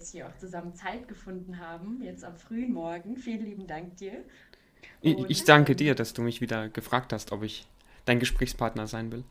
Jetzt hier auch zusammen Zeit gefunden haben, jetzt am frühen Morgen. Vielen lieben Dank dir. Und ich danke dir, dass du mich wieder gefragt hast, ob ich dein Gesprächspartner sein will.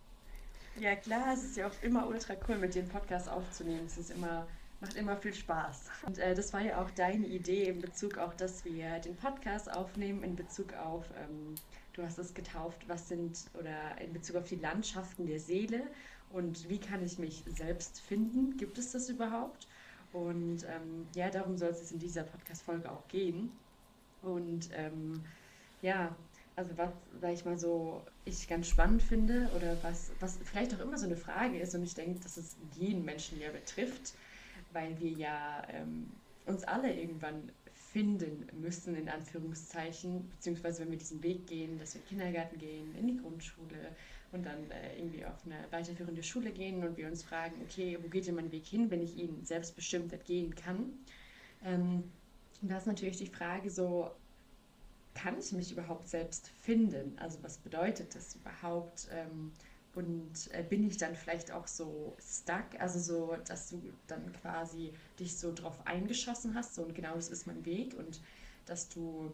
Ja klar, es ist ja auch immer ultra cool, mit dir einen Podcast aufzunehmen. Es ist immer, macht immer viel Spaß. Und äh, das war ja auch deine Idee in Bezug auf, dass wir den Podcast aufnehmen, in Bezug auf, ähm, du hast es getauft, was sind, oder in Bezug auf die Landschaften der Seele und wie kann ich mich selbst finden? Gibt es das überhaupt? Und ähm, ja, darum soll es in dieser Podcast-Folge auch gehen. Und ähm, ja, also was, sag ich mal so, ich ganz spannend finde oder was, was vielleicht auch immer so eine Frage ist und ich denke, dass es jeden Menschen ja betrifft, weil wir ja ähm, uns alle irgendwann finden müssen, in Anführungszeichen, beziehungsweise wenn wir diesen Weg gehen, dass wir in den Kindergarten gehen, in die Grundschule, und dann äh, irgendwie auf eine weiterführende Schule gehen und wir uns fragen, okay, wo geht denn mein Weg hin, wenn ich ihn selbstbestimmt gehen kann? Ähm, da ist natürlich die Frage so, kann ich mich überhaupt selbst finden? Also was bedeutet das überhaupt? Ähm, und äh, bin ich dann vielleicht auch so stuck, also so, dass du dann quasi dich so drauf eingeschossen hast, so und genau das ist mein Weg und dass du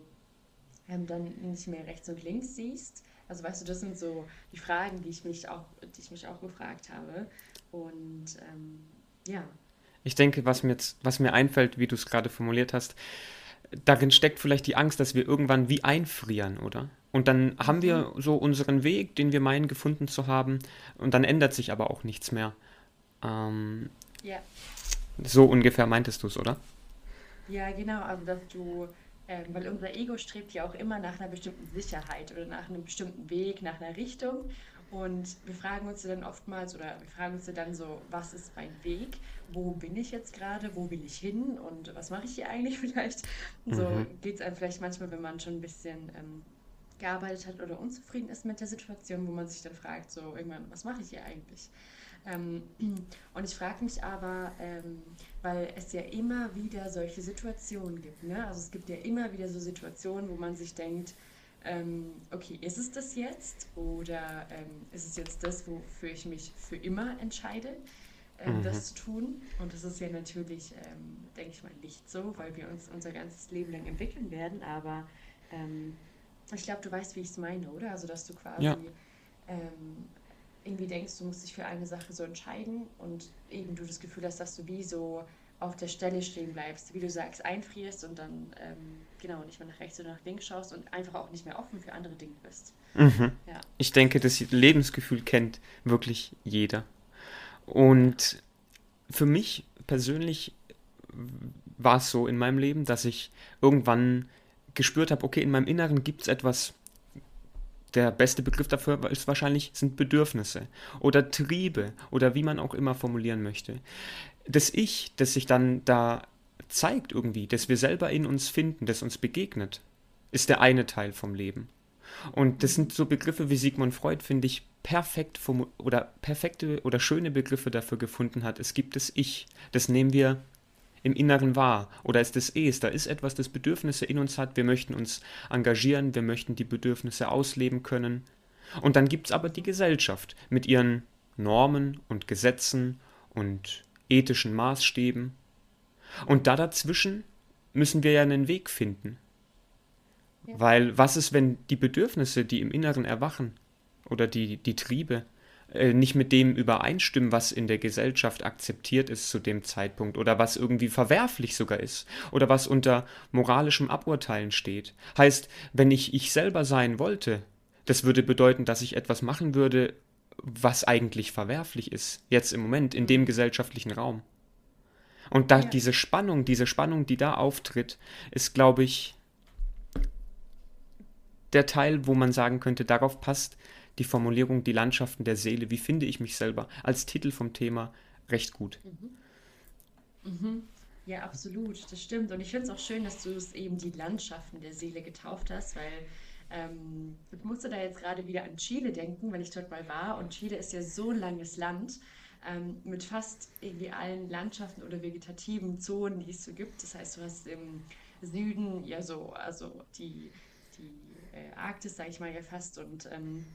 ähm, dann nicht mehr rechts und links siehst. Also weißt du, das sind so die Fragen, die ich mich auch, die ich mich auch gefragt habe. Und ähm, ja. Ich denke, was mir jetzt, was mir einfällt, wie du es gerade formuliert hast, darin steckt vielleicht die Angst, dass wir irgendwann wie einfrieren, oder? Und dann haben wir mhm. so unseren Weg, den wir meinen gefunden zu haben, und dann ändert sich aber auch nichts mehr. Ähm, ja. So ungefähr meintest du es, oder? Ja, genau. Also, dass du ähm, weil unser Ego strebt ja auch immer nach einer bestimmten Sicherheit oder nach einem bestimmten Weg, nach einer Richtung. Und wir fragen uns dann oftmals oder wir fragen uns dann so, was ist mein Weg? Wo bin ich jetzt gerade? Wo will ich hin? Und was mache ich hier eigentlich vielleicht? So mhm. geht es einem vielleicht manchmal, wenn man schon ein bisschen ähm, gearbeitet hat oder unzufrieden ist mit der Situation, wo man sich dann fragt, so irgendwann, was mache ich hier eigentlich? Ähm, und ich frage mich aber, ähm, weil es ja immer wieder solche Situationen gibt. Ne? Also es gibt ja immer wieder so Situationen, wo man sich denkt, ähm, okay, ist es das jetzt oder ähm, ist es jetzt das, wofür ich mich für immer entscheide, ähm, mhm. das zu tun? Und das ist ja natürlich, ähm, denke ich mal, nicht so, weil wir uns unser ganzes Leben lang entwickeln werden. Aber ich glaube, du weißt, wie ich es meine, oder? Also dass du quasi ja irgendwie denkst, du musst dich für eine Sache so entscheiden und eben du das Gefühl hast, dass du wie so auf der Stelle stehen bleibst, wie du sagst, einfrierst und dann ähm, genau nicht mehr nach rechts oder nach links schaust und einfach auch nicht mehr offen für andere Dinge bist. Mhm. Ja. Ich denke, das Lebensgefühl kennt wirklich jeder. Und für mich persönlich war es so in meinem Leben, dass ich irgendwann gespürt habe, okay, in meinem Inneren gibt es etwas, der beste Begriff dafür ist wahrscheinlich, sind Bedürfnisse oder Triebe oder wie man auch immer formulieren möchte. Das Ich, das sich dann da zeigt irgendwie, dass wir selber in uns finden, das uns begegnet, ist der eine Teil vom Leben. Und das sind so Begriffe, wie Sigmund Freud, finde ich, perfekt oder perfekte oder schöne Begriffe dafür gefunden hat. Es gibt das Ich, das nehmen wir im Inneren wahr oder ist es Es, da ist etwas, das Bedürfnisse in uns hat, wir möchten uns engagieren, wir möchten die Bedürfnisse ausleben können. Und dann gibt es aber die Gesellschaft mit ihren Normen und Gesetzen und ethischen Maßstäben. Und da dazwischen müssen wir ja einen Weg finden. Ja. Weil was ist, wenn die Bedürfnisse, die im Inneren erwachen, oder die, die Triebe, nicht mit dem übereinstimmen, was in der Gesellschaft akzeptiert ist zu dem Zeitpunkt oder was irgendwie verwerflich sogar ist oder was unter moralischem Aburteilen steht. Heißt, wenn ich ich selber sein wollte, das würde bedeuten, dass ich etwas machen würde, was eigentlich verwerflich ist, jetzt im Moment, in dem gesellschaftlichen Raum. Und da ja. diese Spannung, diese Spannung, die da auftritt, ist, glaube ich, der Teil, wo man sagen könnte, darauf passt die Formulierung Die Landschaften der Seele, wie finde ich mich selber, als Titel vom Thema recht gut. Mhm. Mhm. Ja, absolut, das stimmt. Und ich finde es auch schön, dass du es eben die Landschaften der Seele getauft hast, weil ähm, ich musste da jetzt gerade wieder an Chile denken, weil ich dort mal war. Und Chile ist ja so ein langes Land ähm, mit fast irgendwie allen Landschaften oder vegetativen Zonen, die es so gibt. Das heißt, du hast im Süden ja so, also die, die äh, Arktis, sage ich mal ja fast. Und ähm,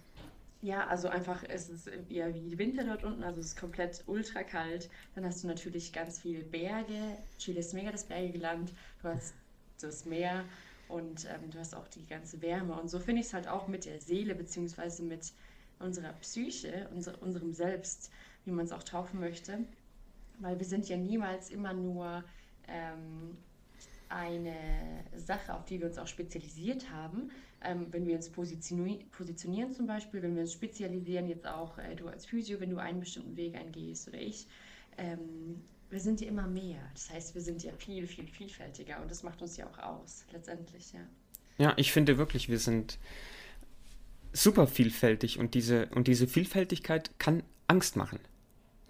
ja, also einfach ist es eher wie Winter dort unten, also es ist komplett ultra kalt. Dann hast du natürlich ganz viele Berge. Chile ist mega das bergige Land. Du hast das Meer und ähm, du hast auch die ganze Wärme. Und so finde ich es halt auch mit der Seele, beziehungsweise mit unserer Psyche, unser, unserem Selbst, wie man es auch taufen möchte. Weil wir sind ja niemals immer nur ähm, eine Sache, auf die wir uns auch spezialisiert haben. Ähm, wenn wir uns positionieren, positionieren zum Beispiel, wenn wir uns spezialisieren, jetzt auch äh, du als Physio, wenn du einen bestimmten Weg eingehst oder ich, ähm, wir sind ja immer mehr. Das heißt, wir sind ja viel, viel vielfältiger und das macht uns ja auch aus, letztendlich, ja. Ja, ich finde wirklich, wir sind super vielfältig und diese, und diese Vielfältigkeit kann Angst machen,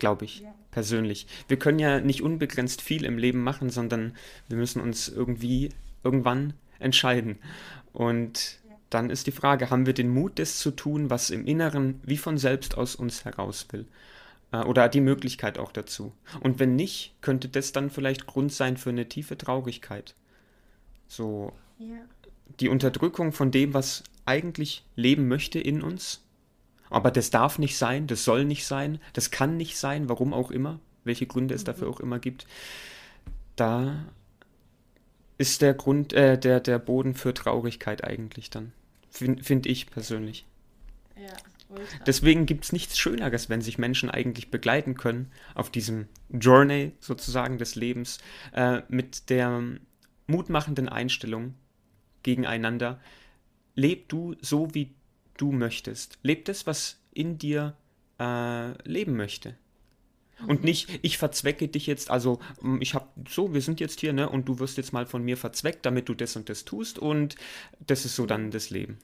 glaube ich, ja. persönlich. Wir können ja nicht unbegrenzt viel im Leben machen, sondern wir müssen uns irgendwie irgendwann entscheiden. Und ja. dann ist die Frage, haben wir den Mut, das zu tun, was im Inneren wie von selbst aus uns heraus will? Äh, oder die Möglichkeit auch dazu. Und wenn nicht, könnte das dann vielleicht Grund sein für eine tiefe Traurigkeit. So ja. die Unterdrückung von dem, was eigentlich leben möchte in uns. Aber das darf nicht sein, das soll nicht sein, das kann nicht sein, warum auch immer, welche Gründe es mhm. dafür auch immer gibt. Da ist der Grund, äh, der, der Boden für Traurigkeit eigentlich dann. Finde find ich persönlich. Ja. Deswegen gibt es nichts Schöneres, wenn sich Menschen eigentlich begleiten können auf diesem Journey sozusagen des Lebens äh, mit der mutmachenden Einstellung gegeneinander. Leb du so, wie du möchtest. Leb das, was in dir äh, leben möchte. Und mhm. nicht, ich verzwecke dich jetzt, also ich habe so, wir sind jetzt hier, ne, und du wirst jetzt mal von mir verzweckt, damit du das und das tust und das ist so dann das Leben.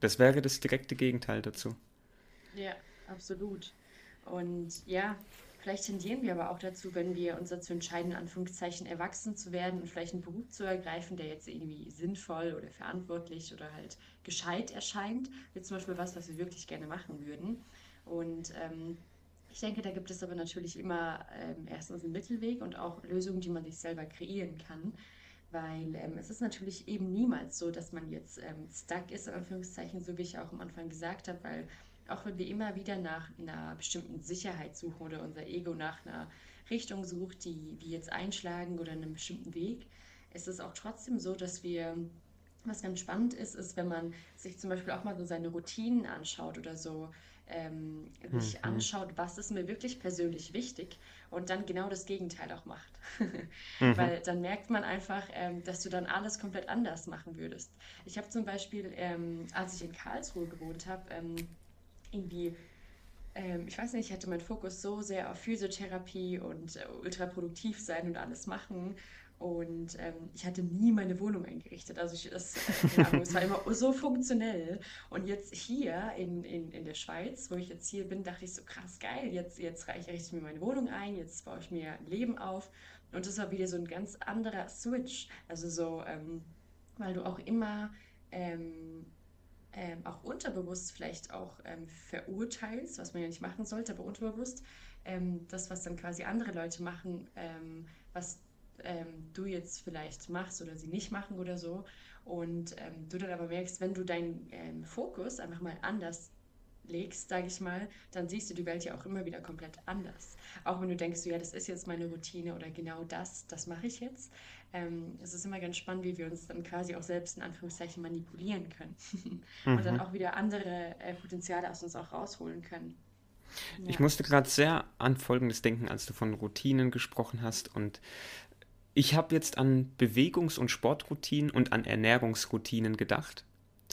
Das wäre das direkte Gegenteil dazu. Ja, absolut. Und ja, vielleicht tendieren wir aber auch dazu, wenn wir uns dazu entscheiden, in Anführungszeichen erwachsen zu werden und vielleicht einen Beruf zu ergreifen, der jetzt irgendwie sinnvoll oder verantwortlich oder halt gescheit erscheint, wie zum Beispiel was, was wir wirklich gerne machen würden. Und ähm, ich denke, da gibt es aber natürlich immer ähm, erstens einen Mittelweg und auch Lösungen, die man sich selber kreieren kann. Weil ähm, es ist natürlich eben niemals so, dass man jetzt ähm, stuck ist, in Anführungszeichen, so wie ich auch am Anfang gesagt habe, weil auch wenn wir immer wieder nach einer bestimmten Sicherheit suchen oder unser Ego nach einer Richtung sucht, die wir jetzt einschlagen oder einen bestimmten Weg, ist es auch trotzdem so, dass wir, was ganz spannend ist, ist, wenn man sich zum Beispiel auch mal so seine Routinen anschaut oder so, ähm, sich mhm. anschaut, was ist mir wirklich persönlich wichtig und dann genau das Gegenteil auch macht. mhm. Weil dann merkt man einfach, ähm, dass du dann alles komplett anders machen würdest. Ich habe zum Beispiel, ähm, als ich in Karlsruhe gewohnt habe, ähm, irgendwie, ähm, ich weiß nicht, ich hatte meinen Fokus so sehr auf Physiotherapie und äh, ultra produktiv sein und alles machen. Und ähm, ich hatte nie meine Wohnung eingerichtet. Also ich, das, äh, es war immer so funktionell. Und jetzt hier in, in, in der Schweiz, wo ich jetzt hier bin, dachte ich so, krass geil, jetzt, jetzt richte ich mir meine Wohnung ein, jetzt baue ich mir ein Leben auf. Und das war wieder so ein ganz anderer Switch. Also so, ähm, weil du auch immer ähm, ähm, auch unterbewusst vielleicht auch ähm, verurteilst, was man ja nicht machen sollte, aber unterbewusst, ähm, das, was dann quasi andere Leute machen, ähm, was ähm, du jetzt vielleicht machst oder sie nicht machen oder so. Und ähm, du dann aber merkst, wenn du deinen Fokus einfach mal anders legst, sage ich mal, dann siehst du die Welt ja auch immer wieder komplett anders. Auch wenn du denkst, so, ja, das ist jetzt meine Routine oder genau das, das mache ich jetzt. Ähm, es ist immer ganz spannend, wie wir uns dann quasi auch selbst in Anführungszeichen manipulieren können mhm. und dann mhm. auch wieder andere äh, Potenziale aus uns auch rausholen können. Ja. Ich musste gerade sehr an Folgendes denken, als du von Routinen gesprochen hast und ich habe jetzt an Bewegungs- und Sportroutinen und an Ernährungsroutinen gedacht.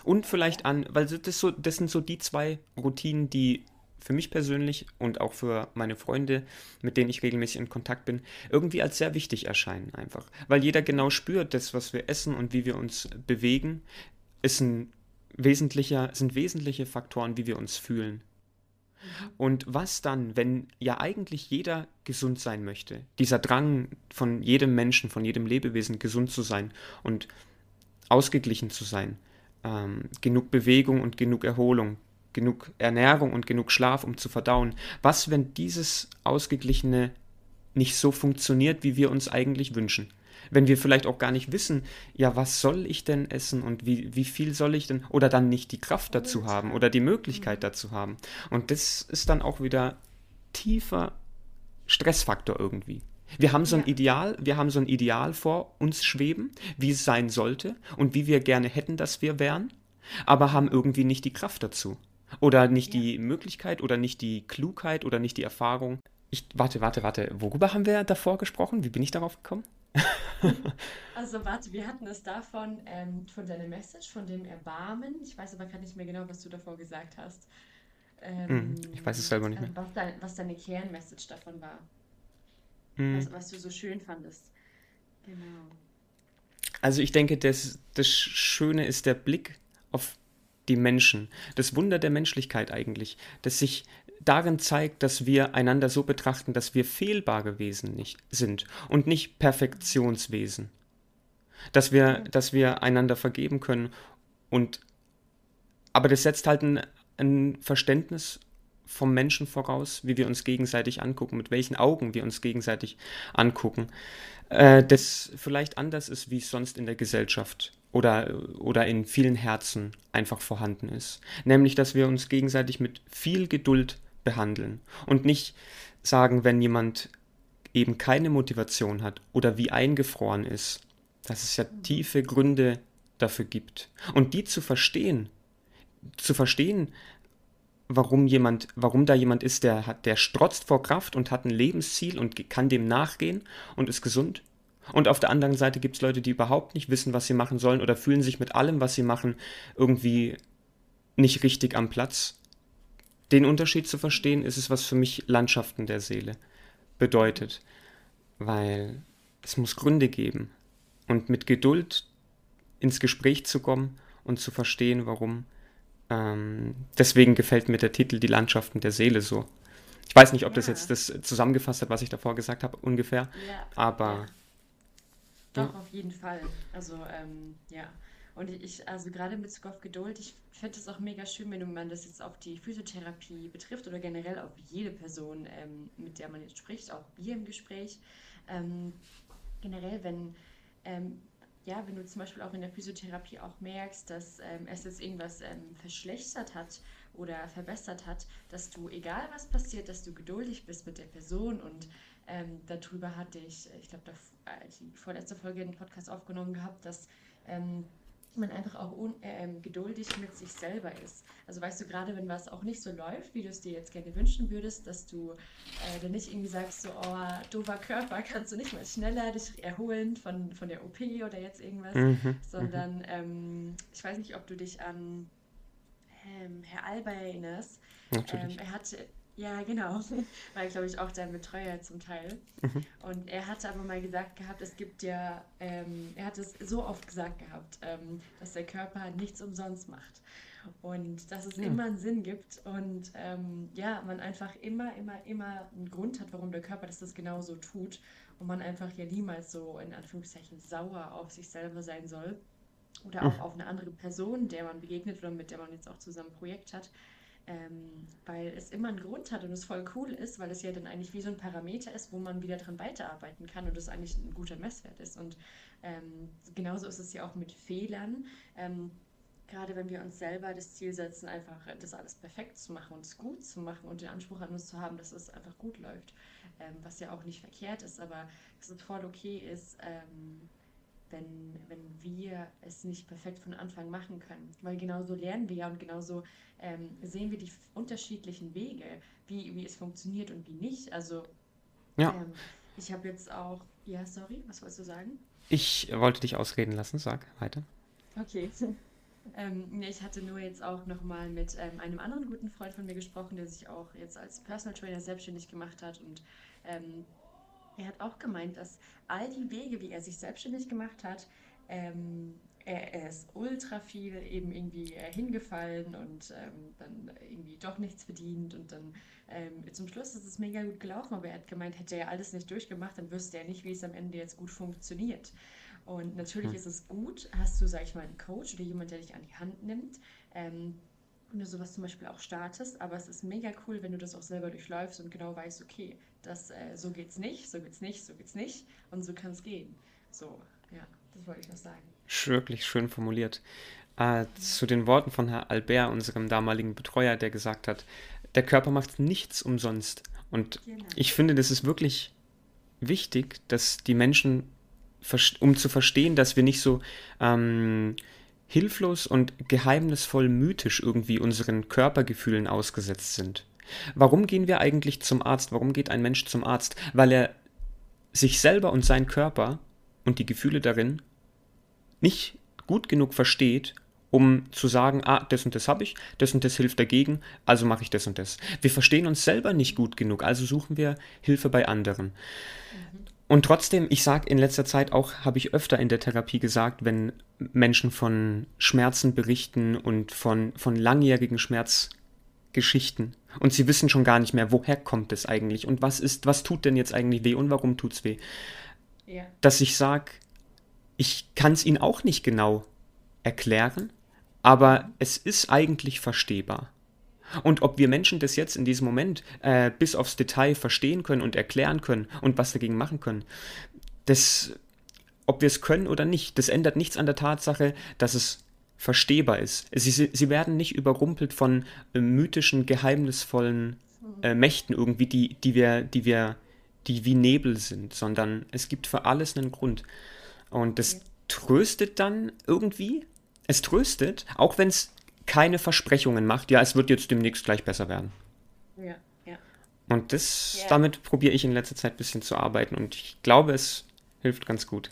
Und vielleicht an, weil das, so, das sind so die zwei Routinen, die für mich persönlich und auch für meine Freunde, mit denen ich regelmäßig in Kontakt bin, irgendwie als sehr wichtig erscheinen einfach. Weil jeder genau spürt, das, was wir essen und wie wir uns bewegen, ist ein wesentlicher, sind wesentliche Faktoren, wie wir uns fühlen. Und was dann, wenn ja eigentlich jeder gesund sein möchte? Dieser Drang von jedem Menschen, von jedem Lebewesen, gesund zu sein und ausgeglichen zu sein. Ähm, genug Bewegung und genug Erholung, genug Ernährung und genug Schlaf, um zu verdauen. Was, wenn dieses Ausgeglichene nicht so funktioniert, wie wir uns eigentlich wünschen? wenn wir vielleicht auch gar nicht wissen, ja, was soll ich denn essen und wie, wie viel soll ich denn, oder dann nicht die Kraft dazu haben oder die Möglichkeit mhm. dazu haben. Und das ist dann auch wieder tiefer Stressfaktor irgendwie. Wir haben so ein Ideal, wir haben so ein Ideal vor uns schweben, wie es sein sollte und wie wir gerne hätten, dass wir wären, aber haben irgendwie nicht die Kraft dazu. Oder nicht ja. die Möglichkeit oder nicht die Klugheit oder nicht die Erfahrung. Ich, warte, warte, warte. Worüber haben wir davor gesprochen? Wie bin ich darauf gekommen? also warte, wir hatten es davon, ähm, von deiner Message, von dem Erbarmen. Ich weiß aber gerade nicht mehr genau, was du davor gesagt hast. Ähm, ich weiß es selber nicht mehr. Was, dein, was deine Kernmessage davon war. Mm. Was, was, du so schön fandest. Genau. Also ich denke, das, das Schöne ist der Blick auf die Menschen. Das Wunder der Menschlichkeit eigentlich, dass sich darin zeigt, dass wir einander so betrachten, dass wir fehlbare Wesen nicht sind und nicht Perfektionswesen. Dass wir, dass wir einander vergeben können und aber das setzt halt ein, ein Verständnis vom Menschen voraus, wie wir uns gegenseitig angucken, mit welchen Augen wir uns gegenseitig angucken, äh, das vielleicht anders ist, wie es sonst in der Gesellschaft oder, oder in vielen Herzen einfach vorhanden ist. Nämlich, dass wir uns gegenseitig mit viel Geduld behandeln und nicht sagen, wenn jemand eben keine Motivation hat oder wie eingefroren ist, dass es ja tiefe Gründe dafür gibt. Und die zu verstehen, zu verstehen, warum jemand, warum da jemand ist, der hat, der strotzt vor Kraft und hat ein Lebensziel und kann dem nachgehen und ist gesund. Und auf der anderen Seite gibt es Leute, die überhaupt nicht wissen, was sie machen sollen oder fühlen sich mit allem, was sie machen, irgendwie nicht richtig am Platz den Unterschied zu verstehen, ist es, was für mich Landschaften der Seele bedeutet. Weil es muss Gründe geben. Und mit Geduld ins Gespräch zu kommen und zu verstehen, warum. Ähm, deswegen gefällt mir der Titel Die Landschaften der Seele so. Ich weiß nicht, ob ja. das jetzt das zusammengefasst hat, was ich davor gesagt habe, ungefähr. Ja. Aber. Ja. Doch, auf jeden Fall. Also, ähm, ja. Und ich, also gerade in Bezug auf Geduld, ich finde es auch mega schön, wenn man das jetzt auf die Physiotherapie betrifft oder generell auf jede Person, ähm, mit der man jetzt spricht, auch wir im Gespräch. Ähm, generell, wenn, ähm, ja, wenn du zum Beispiel auch in der Physiotherapie auch merkst, dass ähm, es jetzt irgendwas ähm, verschlechtert hat oder verbessert hat, dass du, egal was passiert, dass du geduldig bist mit der Person und ähm, darüber hatte ich, ich glaube, äh, die vorletzte Folge einen Podcast aufgenommen gehabt, dass man einfach auch äh, geduldig mit sich selber ist. Also weißt du, gerade wenn was auch nicht so läuft, wie du es dir jetzt gerne wünschen würdest, dass du äh, dann nicht irgendwie sagst, so, oh, doofer Körper, kannst du nicht mal schneller dich erholen von, von der OP oder jetzt irgendwas, mhm, mhm. sondern ähm, ich weiß nicht, ob du dich an ähm, Herr Alba erinnerst. Ähm, er hatte ja, genau. War, glaube ich, auch dein Betreuer zum Teil. Mhm. Und er hatte aber mal gesagt gehabt, es gibt ja, ähm, er hat es so oft gesagt gehabt, ähm, dass der Körper nichts umsonst macht. Und dass es ja. immer einen Sinn gibt und ähm, ja, man einfach immer, immer, immer einen Grund hat, warum der Körper das, das genau so tut. Und man einfach ja niemals so in Anführungszeichen sauer auf sich selber sein soll. Oder auch mhm. auf eine andere Person, der man begegnet oder mit der man jetzt auch zusammen ein Projekt hat ähm, weil es immer einen Grund hat und es voll cool ist, weil es ja dann eigentlich wie so ein Parameter ist, wo man wieder dran weiterarbeiten kann und es eigentlich ein guter Messwert ist. Und ähm, genauso ist es ja auch mit Fehlern. Ähm, gerade wenn wir uns selber das Ziel setzen, einfach das alles perfekt zu machen und es gut zu machen und den Anspruch an uns zu haben, dass es einfach gut läuft, ähm, was ja auch nicht verkehrt ist, aber dass es voll okay ist, ähm, wenn, wenn wir es nicht perfekt von Anfang machen können. Weil genauso lernen wir ja und genauso ähm, sehen wir die unterschiedlichen Wege, wie, wie es funktioniert und wie nicht. Also ja. Ähm, ich habe jetzt auch, ja, sorry, was wolltest du sagen? Ich wollte dich ausreden lassen, sag weiter. Okay. Ähm, ich hatte nur jetzt auch nochmal mit ähm, einem anderen guten Freund von mir gesprochen, der sich auch jetzt als Personal Trainer selbstständig gemacht hat und ähm, er hat auch gemeint, dass all die Wege, wie er sich selbstständig gemacht hat, ähm, er, er ist ultra viel eben irgendwie äh, hingefallen und ähm, dann irgendwie doch nichts verdient und dann ähm, zum Schluss ist es mega gut gelaufen, aber er hat gemeint, hätte er alles nicht durchgemacht, dann wüsste er nicht, wie es am Ende jetzt gut funktioniert. Und natürlich hm. ist es gut, hast du, sag ich mal, einen Coach oder jemand, der dich an die Hand nimmt, ähm, wenn du sowas zum Beispiel auch startest, aber es ist mega cool, wenn du das auch selber durchläufst und genau weißt, okay, das, äh, so geht's nicht, so geht's nicht, so geht's nicht und so kann es gehen. So, ja, das wollte ich noch sagen. Wirklich schön formuliert. Äh, zu den Worten von Herrn Albert, unserem damaligen Betreuer, der gesagt hat, der Körper macht nichts umsonst. Und genau. ich finde, das ist wirklich wichtig, dass die Menschen, um zu verstehen, dass wir nicht so ähm, hilflos und geheimnisvoll mythisch irgendwie unseren Körpergefühlen ausgesetzt sind. Warum gehen wir eigentlich zum Arzt? Warum geht ein Mensch zum Arzt? Weil er sich selber und seinen Körper und die Gefühle darin nicht gut genug versteht, um zu sagen, ah, das und das habe ich, das und das hilft dagegen, also mache ich das und das. Wir verstehen uns selber nicht gut genug, also suchen wir Hilfe bei anderen. Mhm. Und trotzdem, ich sage in letzter Zeit auch, habe ich öfter in der Therapie gesagt, wenn Menschen von Schmerzen berichten und von, von langjährigen Schmerzgeschichten und sie wissen schon gar nicht mehr, woher kommt es eigentlich und was ist, was tut denn jetzt eigentlich weh und warum tut es weh, ja. dass ich sage, ich kann es ihnen auch nicht genau erklären, aber es ist eigentlich verstehbar. Und ob wir Menschen das jetzt in diesem Moment äh, bis aufs Detail verstehen können und erklären können und was dagegen machen können, das, ob wir es können oder nicht, das ändert nichts an der Tatsache, dass es verstehbar ist. Sie, sie werden nicht überrumpelt von äh, mythischen, geheimnisvollen äh, Mächten irgendwie, die, die wir, die wir, die wie Nebel sind, sondern es gibt für alles einen Grund. Und das tröstet dann irgendwie, es tröstet, auch wenn es keine Versprechungen macht, ja, es wird jetzt demnächst gleich besser werden. Ja, ja. Und das, yeah. damit probiere ich in letzter Zeit ein bisschen zu arbeiten und ich glaube, es hilft ganz gut.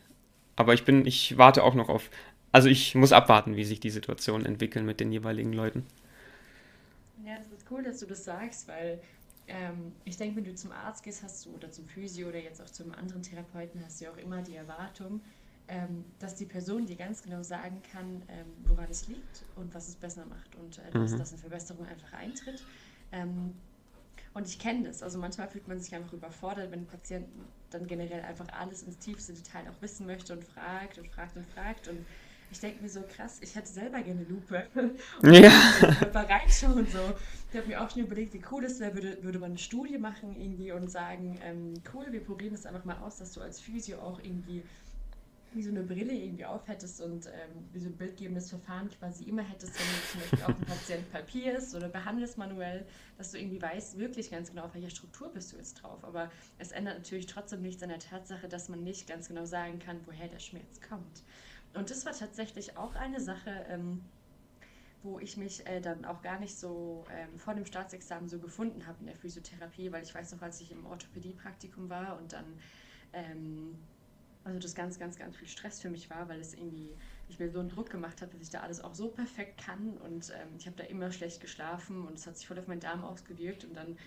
Aber ich bin, ich warte auch noch auf, also ich muss abwarten, wie sich die Situationen entwickeln mit den jeweiligen Leuten. Ja, es ist cool, dass du das sagst, weil ähm, ich denke, wenn du zum Arzt gehst, hast du, oder zum Physio oder jetzt auch zum anderen Therapeuten, hast du ja auch immer die Erwartung, ähm, dass die Person dir ganz genau sagen kann, ähm, woran es liegt und was es besser macht und äh, dass, mhm. dass eine Verbesserung einfach eintritt. Ähm, und ich kenne das. Also manchmal fühlt man sich einfach überfordert, wenn ein Patient dann generell einfach alles ins tiefste Detail auch wissen möchte und fragt und fragt und fragt. Und ich denke mir so, krass, ich hätte selber gerne Lupe. und ja. Körper reinschauen. So. Ich habe mir auch schon überlegt, wie cool es wäre, würde, würde man eine Studie machen irgendwie und sagen, ähm, cool, wir probieren das einfach mal aus, dass du als Physio auch irgendwie wie so eine Brille irgendwie aufhättest und ähm, wie so ein bildgebendes Verfahren quasi immer hättest, wenn du zum Beispiel auch ein Patient papierst oder behandelst manuell, dass du irgendwie weißt, wirklich ganz genau, auf welcher Struktur bist du jetzt drauf. Aber es ändert natürlich trotzdem nichts an der Tatsache, dass man nicht ganz genau sagen kann, woher der Schmerz kommt. Und das war tatsächlich auch eine Sache, ähm, wo ich mich äh, dann auch gar nicht so ähm, vor dem Staatsexamen so gefunden habe in der Physiotherapie, weil ich weiß noch, als ich im Orthopädie-Praktikum war und dann ähm, also das ganz, ganz, ganz viel Stress für mich war, weil es irgendwie, ich mir so einen Druck gemacht habe, dass ich da alles auch so perfekt kann. Und ähm, ich habe da immer schlecht geschlafen und es hat sich voll auf meinen Darm ausgewirkt. Und dann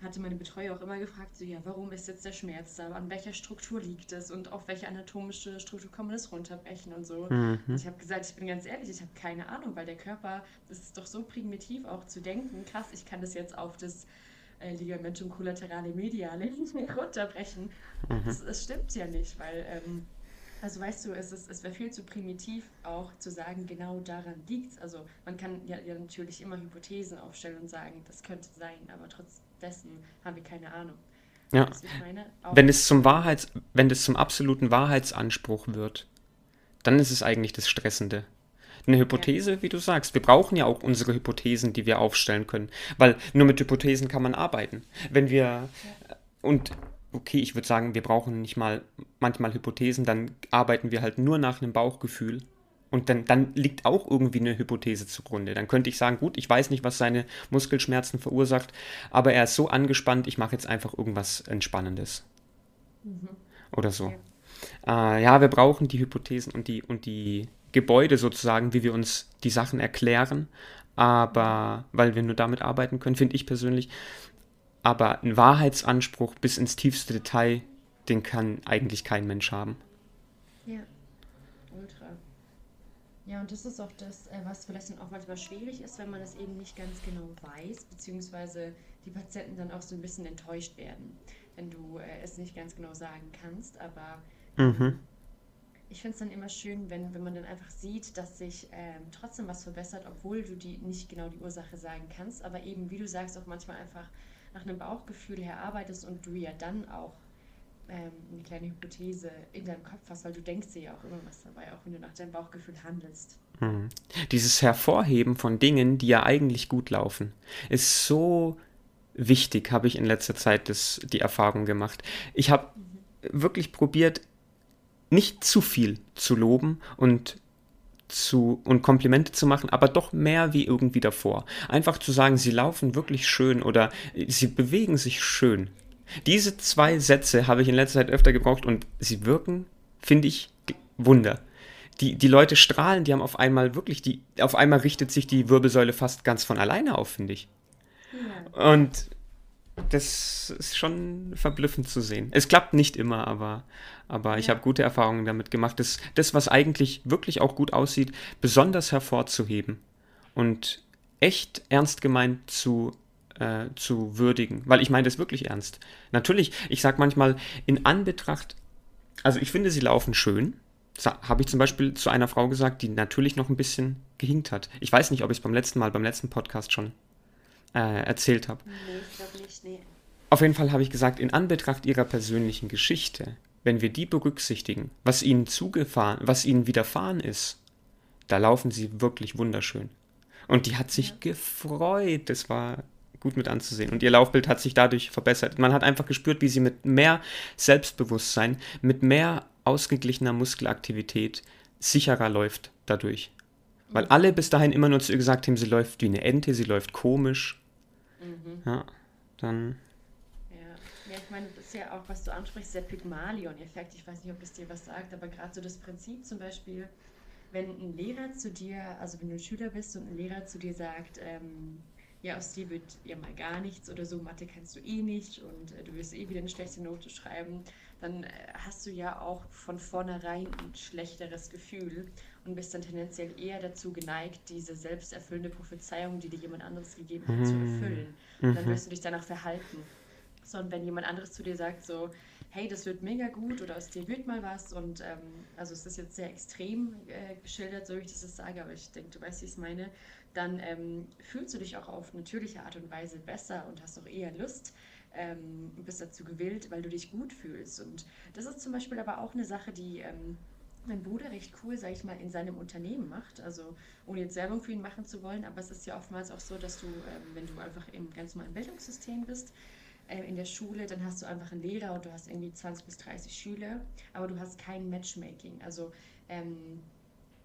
hatte meine Betreuer auch immer gefragt, so ja, warum ist jetzt der Schmerz da, an welcher Struktur liegt es und auf welche anatomische Struktur kann man das runterbrechen und so. Mhm. Und ich habe gesagt, ich bin ganz ehrlich, ich habe keine Ahnung, weil der Körper, das ist doch so primitiv auch zu denken, krass, ich kann das jetzt auf das äh, Ligamentum collaterale mediale runterbrechen. Mhm. Das, das, stimmt ja nicht, weil, ähm, also weißt du, es, es wäre viel zu primitiv auch zu sagen, genau daran liegt es. Also man kann ja, ja, natürlich immer Hypothesen aufstellen und sagen, das könnte sein, aber trotz dessen haben wir keine Ahnung. Ja. wenn es zum Wahrheits, wenn es zum absoluten Wahrheitsanspruch wird, dann ist es eigentlich das Stressende eine Hypothese, wie du sagst. Wir brauchen ja auch unsere Hypothesen, die wir aufstellen können, weil nur mit Hypothesen kann man arbeiten. Wenn wir und okay, ich würde sagen, wir brauchen nicht mal manchmal Hypothesen, dann arbeiten wir halt nur nach einem Bauchgefühl. Und dann, dann liegt auch irgendwie eine Hypothese zugrunde. Dann könnte ich sagen, gut, ich weiß nicht, was seine Muskelschmerzen verursacht, aber er ist so angespannt, ich mache jetzt einfach irgendwas Entspannendes. Mhm. Oder so. Ja. Äh, ja, wir brauchen die Hypothesen und die, und die Gebäude sozusagen, wie wir uns die Sachen erklären, aber weil wir nur damit arbeiten können, finde ich persönlich. Aber ein Wahrheitsanspruch bis ins tiefste Detail, den kann eigentlich kein Mensch haben. Ja, ultra. Ja, und das ist auch das, äh, was vielleicht dann auch manchmal schwierig ist, wenn man es eben nicht ganz genau weiß, beziehungsweise die Patienten dann auch so ein bisschen enttäuscht werden, wenn du äh, es nicht ganz genau sagen kannst. Aber Mhm. Ich finde es dann immer schön, wenn, wenn man dann einfach sieht, dass sich ähm, trotzdem was verbessert, obwohl du die nicht genau die Ursache sagen kannst, aber eben, wie du sagst, auch manchmal einfach nach einem Bauchgefühl her arbeitest und du ja dann auch ähm, eine kleine Hypothese in deinem Kopf hast, weil du denkst dir ja auch immer was dabei, auch wenn du nach deinem Bauchgefühl handelst. Mhm. Dieses Hervorheben von Dingen, die ja eigentlich gut laufen, ist so wichtig, habe ich in letzter Zeit das, die Erfahrung gemacht. Ich habe Mhm. wirklich probiert, nicht zu viel zu loben und zu und Komplimente zu machen, aber doch mehr wie irgendwie davor. Einfach zu sagen, sie laufen wirklich schön oder äh, sie bewegen sich schön. Diese zwei Sätze habe ich in letzter Zeit öfter gebraucht und sie wirken, finde ich, Wunder. Die, die Leute strahlen, die haben auf einmal wirklich, die, auf einmal richtet sich die Wirbelsäule fast ganz von alleine auf, finde ich. Ja. Und das ist schon verblüffend zu sehen. Es klappt nicht immer, aber, aber ich habe Ja. gute Erfahrungen damit gemacht, das, das, was eigentlich wirklich auch gut aussieht, besonders hervorzuheben und echt ernst gemeint zu, äh, zu würdigen. Weil ich meine das wirklich ernst. Natürlich, ich sage manchmal, in Anbetracht, also ich finde, sie laufen schön. Habe ich zum Beispiel zu einer Frau gesagt, die natürlich noch ein bisschen gehinkt hat. Ich weiß nicht, ob ich es beim letzten Mal, beim letzten Podcast schon äh, erzählt habe. Nee, nicht, nee. Auf jeden Fall habe ich gesagt, in Anbetracht ihrer persönlichen Geschichte, wenn wir die berücksichtigen, was ihnen zugefahren, was ihnen widerfahren ist, da laufen sie wirklich wunderschön. Und die hat Ja. sich gefreut. Das war gut mit anzusehen. Und ihr Laufbild hat sich dadurch verbessert. Man hat einfach gespürt, wie sie mit mehr Selbstbewusstsein, mit mehr ausgeglichener Muskelaktivität sicherer läuft dadurch. Weil Mhm. alle bis dahin immer nur zu ihr gesagt haben, sie läuft wie eine Ente, sie läuft komisch. Mhm. Ja, dann. Ja. ich meine, das ist ja auch, was du ansprichst, der Pygmalion-Effekt. Ich weiß nicht, ob das dir was sagt, aber gerade so das Prinzip zum Beispiel, wenn ein Lehrer zu dir, also wenn du ein Schüler bist und ein Lehrer zu dir sagt, ähm, ja, aus dir wird ja mal gar nichts oder so, Mathe kannst du eh nicht und äh, du wirst eh wieder eine schlechte Note schreiben, dann äh, hast du ja auch von vornherein ein schlechteres Gefühl und bist dann tendenziell eher dazu geneigt, diese selbsterfüllende Prophezeiung, die dir jemand anderes gegeben hat, zu Mhm. erfüllen. Und dann Mhm. wirst du dich danach verhalten. Sondern wenn jemand anderes zu dir sagt, so, hey, das wird mega gut oder aus dir wird mal was und ähm, also es ist jetzt sehr extrem äh, geschildert, so wie ich das sage, aber ich denke, du weißt, wie ich es meine, dann ähm, fühlst du dich auch auf natürliche Art und Weise besser und hast auch eher Lust, ähm, bist dazu gewillt, weil du dich gut fühlst. Und das ist zum Beispiel aber auch eine Sache, die ähm, mein Bruder recht cool, sage ich mal, in seinem Unternehmen macht. Also ohne jetzt Werbung für ihn machen zu wollen, aber es ist ja oftmals auch so, dass du, ähm, wenn du einfach im ganz normalen Bildungssystem bist, äh, in der Schule, dann hast du einfach einen Lehrer und du hast irgendwie 20 bis 30 Schüler, aber du hast kein Matchmaking. Also ähm,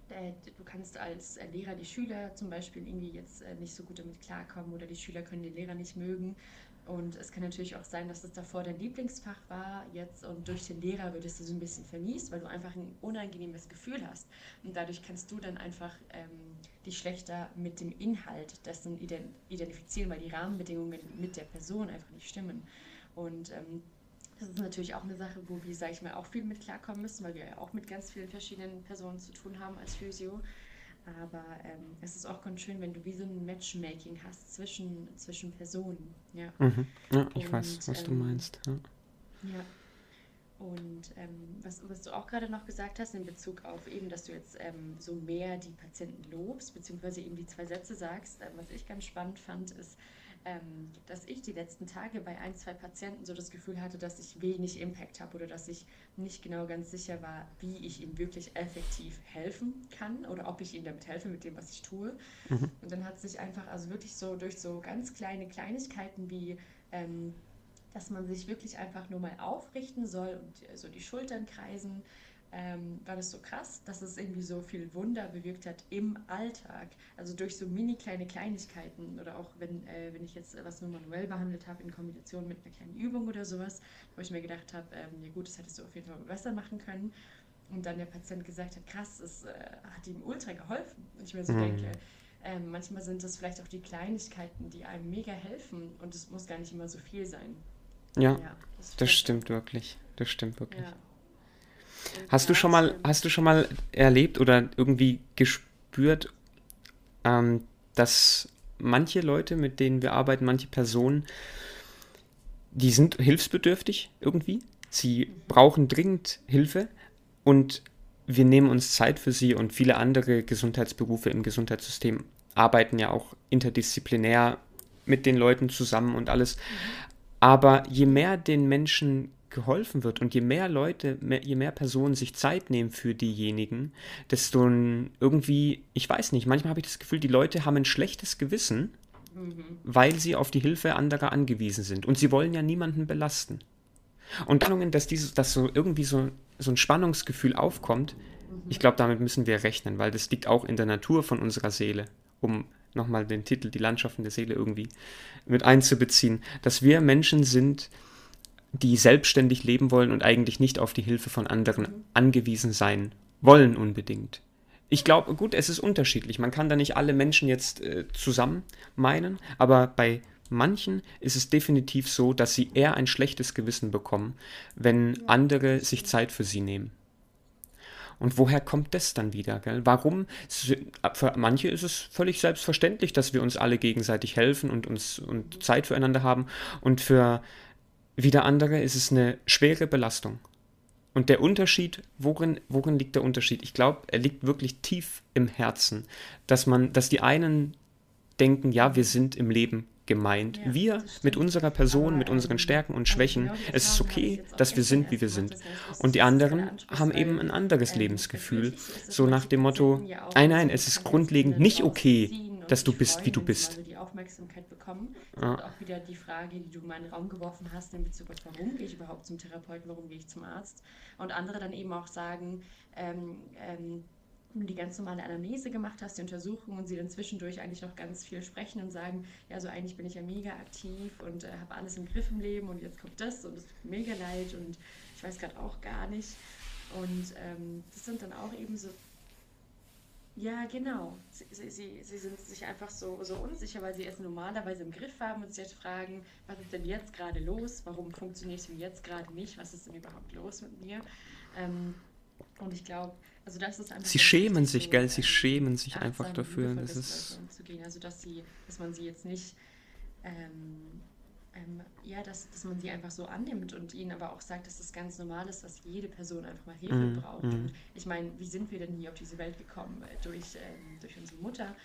äh, du kannst als äh, Lehrer die Schüler zum Beispiel irgendwie jetzt nicht so gut damit klarkommen oder die Schüler können den Lehrer nicht mögen. Und es kann natürlich auch sein, dass es davor dein Lieblingsfach war jetzt und durch den Lehrer wird es dir so ein bisschen vermiest, weil du einfach ein unangenehmes Gefühl hast. Und dadurch kannst du dann einfach ähm, dich schlechter mit dem Inhalt dessen ident identifizieren, weil die Rahmenbedingungen mit der Person einfach nicht stimmen. Und ähm, das ist natürlich auch eine Sache, wo wir, sage ich mal, auch viel mit klarkommen müssen, weil wir ja auch mit ganz vielen verschiedenen Personen zu tun haben als Physio. Aber ähm, es ist auch ganz schön, wenn du wie so ein Matchmaking hast zwischen, zwischen Personen. Ja. Mhm. Ja, ich weiß, Und was du ähm, meinst. Ja. ja. Und ähm, was, was du auch gerade noch gesagt hast in Bezug auf eben, dass du jetzt ähm, so mehr die Patienten lobst, beziehungsweise eben die zwei Sätze sagst, ähm, was ich ganz spannend fand, ist, ähm, dass ich die letzten Tage bei ein, zwei Patienten so das Gefühl hatte, dass ich wenig Impact habe oder dass ich nicht genau ganz sicher war, wie ich ihm wirklich effektiv helfen kann oder ob ich ihm damit helfe mit dem, was ich tue. Mhm. Und dann hat sich einfach also wirklich so durch so ganz kleine Kleinigkeiten wie ähm, dass man sich wirklich einfach nur mal aufrichten soll und äh, so die Schultern kreisen, ähm, war das so krass, dass es irgendwie so viel Wunder bewirkt hat im Alltag. Also durch so mini kleine Kleinigkeiten oder auch wenn, äh, wenn ich jetzt was nur manuell behandelt habe in Kombination mit einer kleinen Übung oder sowas, wo ich mir gedacht habe, ähm, ja gut, das hättest du auf jeden Fall besser machen können. Und dann der Patient gesagt hat, krass, es äh, hat ihm ultra geholfen. Und ich mir so Mhm. denke, ähm, manchmal sind das vielleicht auch die Kleinigkeiten, die einem mega helfen und es muss gar nicht immer so viel sein. Ja, Ja, das das stimmt. stimmt wirklich. Das stimmt wirklich. Ja. Hast du schon mal, hast du schon mal erlebt oder irgendwie ges gespürt, ähm, dass manche Leute, mit denen wir arbeiten, manche Personen, die sind hilfsbedürftig irgendwie. Sie brauchen dringend Hilfe und wir nehmen uns Zeit für sie und viele andere Gesundheitsberufe im Gesundheitssystem arbeiten ja auch interdisziplinär mit den Leuten zusammen und alles. Aber je mehr den Menschen geholfen wird und je mehr Leute, mehr, je mehr Personen sich Zeit nehmen für diejenigen, desto irgendwie, ich weiß nicht, manchmal habe ich das Gefühl, die Leute haben ein schlechtes Gewissen, mhm. weil sie auf die Hilfe anderer angewiesen sind. Und sie wollen ja niemanden belasten. Und dann, dass, dieses, dass so irgendwie so, so ein Spannungsgefühl aufkommt, mhm. ich glaube, damit müssen wir rechnen, weil das liegt auch in der Natur von unserer Seele, um nochmal den Titel Die Landschaften der Seele irgendwie mit einzubeziehen, dass wir Menschen sind, die selbstständig leben wollen und eigentlich nicht auf die Hilfe von anderen angewiesen sein wollen unbedingt. Ich glaube, gut, es ist unterschiedlich. Man kann da nicht alle Menschen jetzt äh, zusammen meinen, aber bei manchen ist es definitiv so, dass sie eher ein schlechtes Gewissen bekommen, wenn andere sich Zeit für sie nehmen. Und woher kommt das dann wieder? Gell? Warum? Für manche ist es völlig selbstverständlich, dass wir uns alle gegenseitig helfen und uns und Zeit füreinander haben. Und für wieder andere ist es eine schwere Belastung. Und der Unterschied, worin, worin liegt der Unterschied? Ich glaube, er liegt wirklich tief im Herzen, dass man, dass die einen denken, ja, wir sind im Leben gemeint. Ja, wir mit unserer Person, mit unseren ähm, Stärken und Schwächen, genau es ist okay, dass wir sind, wie wir sind. Und die anderen haben eben ein anderes ähm, Lebensgefühl, so nach dem Motto, nein, nein, es ist grundlegend nicht okay, dass du bist, wie du bist. Bekommen. Ja. Und auch wieder die Frage, die du in meinen Raum geworfen hast, in Bezug auf, warum gehe ich überhaupt zum Therapeuten, warum gehe ich zum Arzt. Und andere dann eben auch sagen, ähm, ähm, du die ganz normale Anamnese gemacht hast, die Untersuchung und sie dann zwischendurch eigentlich noch ganz viel sprechen und sagen, ja, so eigentlich bin ich ja mega aktiv und äh, habe alles im Griff im Leben und jetzt kommt das und es tut mir mega leid und ich weiß gerade auch gar nicht. Und ähm, das sind dann auch eben so, ja, genau. Sie, sie, sie, sind sich einfach so, so unsicher, weil sie es normalerweise im Griff haben und sich jetzt fragen, was ist denn jetzt gerade los? Warum funktioniert es mir jetzt gerade nicht? Was ist denn überhaupt los mit mir? Ähm, und ich glaube, also das ist einfach. Sie schämen sich, gell? Sie schämen sich einfach dafür. Das ist umzugehen. Also dass sie, dass man sie jetzt nicht, ähm, ähm, ja, dass, dass man sie einfach so annimmt und ihnen aber auch sagt, dass das ganz normal ist, dass jede Person einfach mal Hilfe mm, braucht. Mm. Und ich meine, wie sind wir denn hier auf diese Welt gekommen? Durch, ähm, durch unsere Mutter.